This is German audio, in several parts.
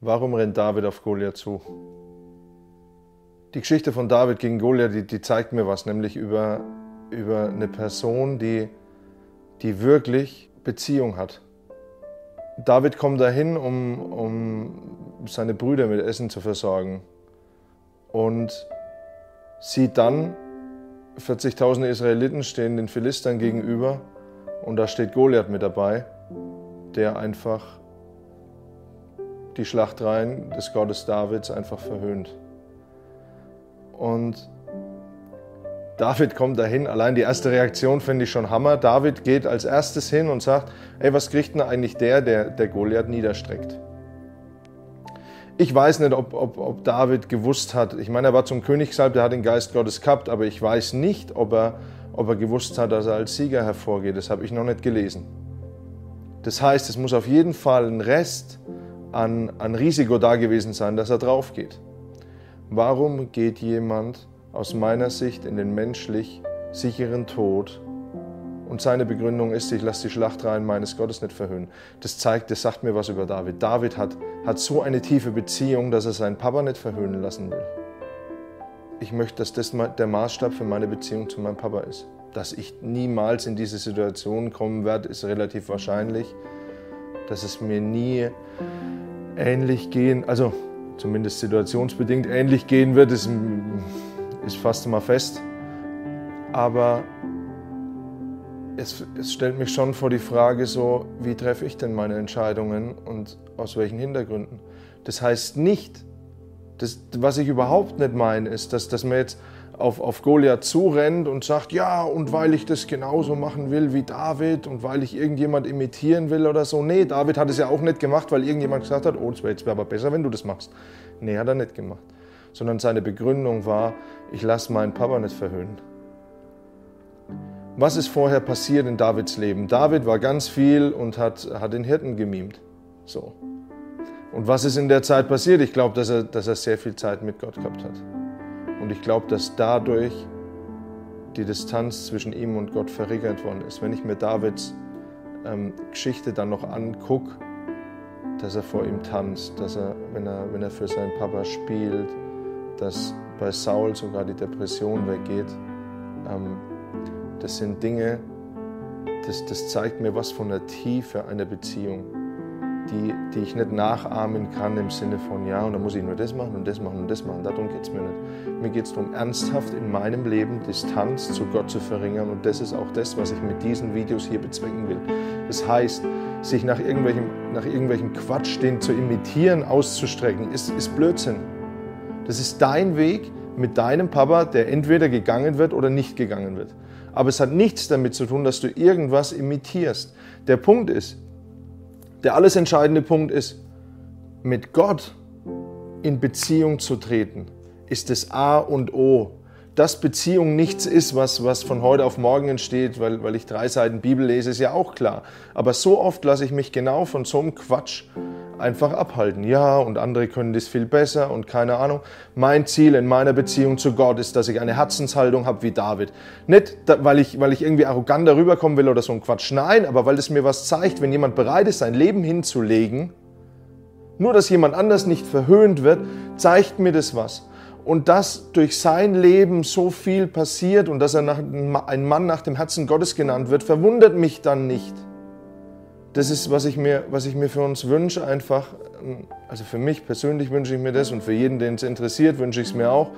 Warum rennt David auf Goliath zu? Die Geschichte von David gegen Goliath, die, die zeigt mir was, nämlich über, über eine Person, die, die wirklich Beziehung hat. David kommt dahin, um, um seine Brüder mit Essen zu versorgen und sieht dann 40.000 Israeliten stehen den Philistern gegenüber und da steht Goliath mit dabei, der einfach die Schlachtreihen des Gottes Davids einfach verhöhnt. Und David kommt dahin, allein die erste Reaktion finde ich schon Hammer. David geht als erstes hin und sagt, ey, was kriegt denn eigentlich der, der, der Goliath niederstreckt? Ich weiß nicht, ob, ob, ob David gewusst hat, ich meine, er war zum König gesalbt, er hat den Geist Gottes gehabt, aber ich weiß nicht, ob er, ob er gewusst hat, dass er als Sieger hervorgeht. Das habe ich noch nicht gelesen. Das heißt, es muss auf jeden Fall ein Rest an, an Risiko da gewesen sein, dass er drauf geht. Warum geht jemand aus meiner Sicht in den menschlich sicheren Tod und seine Begründung ist, ich lasse die Schlachtreihen meines Gottes nicht verhöhnen. Das zeigt, das sagt mir was über David. David hat, hat so eine tiefe Beziehung, dass er seinen Papa nicht verhöhnen lassen will. Ich möchte, dass das der Maßstab für meine Beziehung zu meinem Papa ist. Dass ich niemals in diese Situation kommen werde, ist relativ wahrscheinlich. Dass es mir nie ähnlich gehen, also zumindest situationsbedingt ähnlich gehen wird, ist, ist fast immer fest. Aber es, es, stellt mich schon vor die Frage so, wie treffe ich denn meine Entscheidungen und aus welchen Hintergründen. Das heißt nicht, das, was ich überhaupt nicht meine, ist, dass, dass man jetzt auf, auf Goliath zurennt und sagt, ja, und weil ich das genauso machen will wie David und weil ich irgendjemand imitieren will oder so. Nee, David hat es ja auch nicht gemacht, weil irgendjemand gesagt hat, oh, es wäre aber besser, wenn du das machst. Nee, hat er nicht gemacht. Sondern seine Begründung war, ich lasse meinen Papa nicht verhöhnen. Was ist vorher passiert in Davids Leben? David war ganz viel und hat, hat den Hirten gemimt. So. Und was ist in der Zeit passiert? Ich glaube, dass er, dass er sehr viel Zeit mit Gott gehabt hat. Und ich glaube, dass dadurch die Distanz zwischen ihm und Gott verringert worden ist. Wenn ich mir Davids ähm, Geschichte dann noch angucke, dass er vor ihm tanzt, dass er wenn, er, wenn er für seinen Papa spielt, dass bei Saul sogar die Depression weggeht, ähm, das sind Dinge, das, das zeigt mir was von der Tiefe einer Beziehung, die, die ich nicht nachahmen kann im Sinne von, ja, und dann muss ich nur das machen und das machen und das machen. Darum geht es mir nicht. Mir geht es darum, ernsthaft in meinem Leben Distanz zu Gott zu verringern. Und das ist auch das, was ich mit diesen Videos hier bezwecken will. Das heißt, sich nach irgendwelchem, nach irgendwelchem Quatsch, den zu imitieren, auszustrecken, ist, ist Blödsinn. Das ist dein Weg mit deinem Papa, der entweder gegangen wird oder nicht gegangen wird aber es hat nichts damit zu tun, dass du irgendwas imitierst. Der Punkt ist, der alles entscheidende Punkt ist, mit Gott in Beziehung zu treten, ist das A und O. Dass Beziehung nichts ist, was, was von heute auf morgen entsteht, weil, weil ich drei Seiten Bibel lese, ist ja auch klar. Aber so oft lasse ich mich genau von so einem Quatsch einfach abhalten. Ja, und andere können das viel besser und keine Ahnung. Mein Ziel in meiner Beziehung zu Gott ist, dass ich eine Herzenshaltung habe wie David. Nicht, weil ich, weil ich irgendwie arrogant darüber kommen will oder so ein Quatsch. Nein, aber weil es mir was zeigt, wenn jemand bereit ist, sein Leben hinzulegen, nur dass jemand anders nicht verhöhnt wird, zeigt mir das was. Und dass durch sein Leben so viel passiert und dass er nach, ein Mann nach dem Herzen Gottes genannt wird, verwundert mich dann nicht das ist, was ich mir, was ich mir für uns wünsche, einfach. Also für mich persönlich wünsche ich mir das und für jeden, den es interessiert, wünsche ich es mir auch.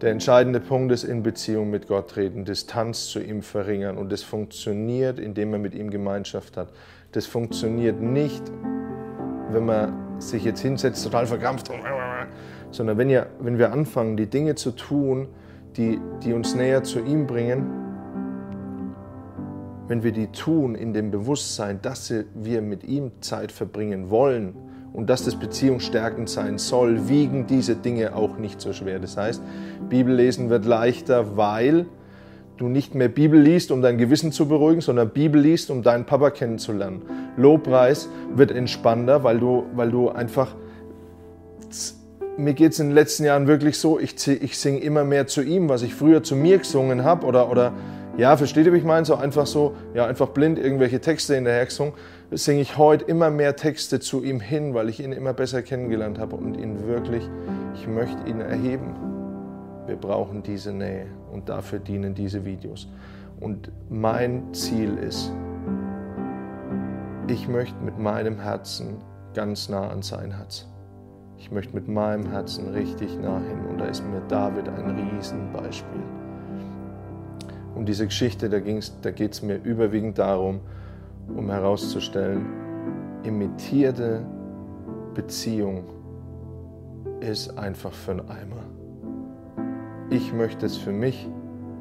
Der entscheidende Punkt ist in Beziehung mit Gott treten, Distanz zu ihm verringern. Und das funktioniert, indem man mit ihm Gemeinschaft hat. Das funktioniert nicht, wenn man sich jetzt hinsetzt, total verkrampft, sondern wenn, ihr, wenn wir anfangen, die Dinge zu tun, die, die uns näher zu ihm bringen, wenn wir die tun in dem Bewusstsein, dass wir mit ihm Zeit verbringen wollen und dass das beziehungsstärkend sein soll, wiegen diese Dinge auch nicht so schwer. Das heißt, Bibellesen wird leichter, weil du nicht mehr Bibel liest, um dein Gewissen zu beruhigen, sondern Bibel liest, um deinen Papa kennenzulernen. Lobpreis wird entspannter, weil du, weil du einfach mir geht es in den letzten Jahren wirklich so, ich, ich singe immer mehr zu ihm, was ich früher zu mir gesungen habe oder, oder Ja, versteht ihr, wie ich meine? So einfach so, ja, einfach blind irgendwelche Texte in der gesungen, singe ich heute immer mehr Texte zu ihm hin, weil ich ihn immer besser kennengelernt habe und ihn wirklich, ich möchte ihn erheben. Wir brauchen diese Nähe und dafür dienen diese Videos. Und mein Ziel ist, ich möchte mit meinem Herzen ganz nah an sein Herz. Ich möchte mit meinem Herzen richtig nah hin. Und da ist mir David ein Riesenbeispiel. Um diese Geschichte, da, da geht es mir überwiegend darum, um herauszustellen, imitierte Beziehung ist einfach für einen Eimer. Ich möchte es für mich,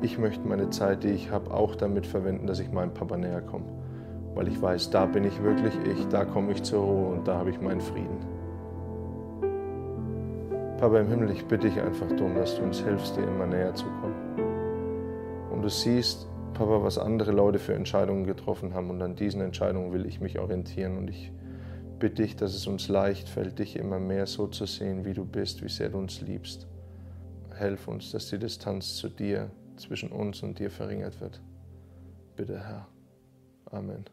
ich möchte meine Zeit, die ich habe, auch damit verwenden, dass ich meinem Papa näher komme. Weil ich weiß, da bin ich wirklich ich, da komme ich zur Ruhe und da habe ich meinen Frieden. Papa im Himmel, ich bitte dich einfach darum, dass du uns hilfst, dir immer näher zu kommen. Du siehst, Papa, was andere Leute für Entscheidungen getroffen haben und an diesen Entscheidungen will ich mich orientieren und ich bitte dich, dass es uns leicht fällt, dich immer mehr so zu sehen, wie du bist, wie sehr du uns liebst. Helf uns, dass die Distanz zu dir zwischen uns und dir verringert wird. Bitte, Herr. Amen.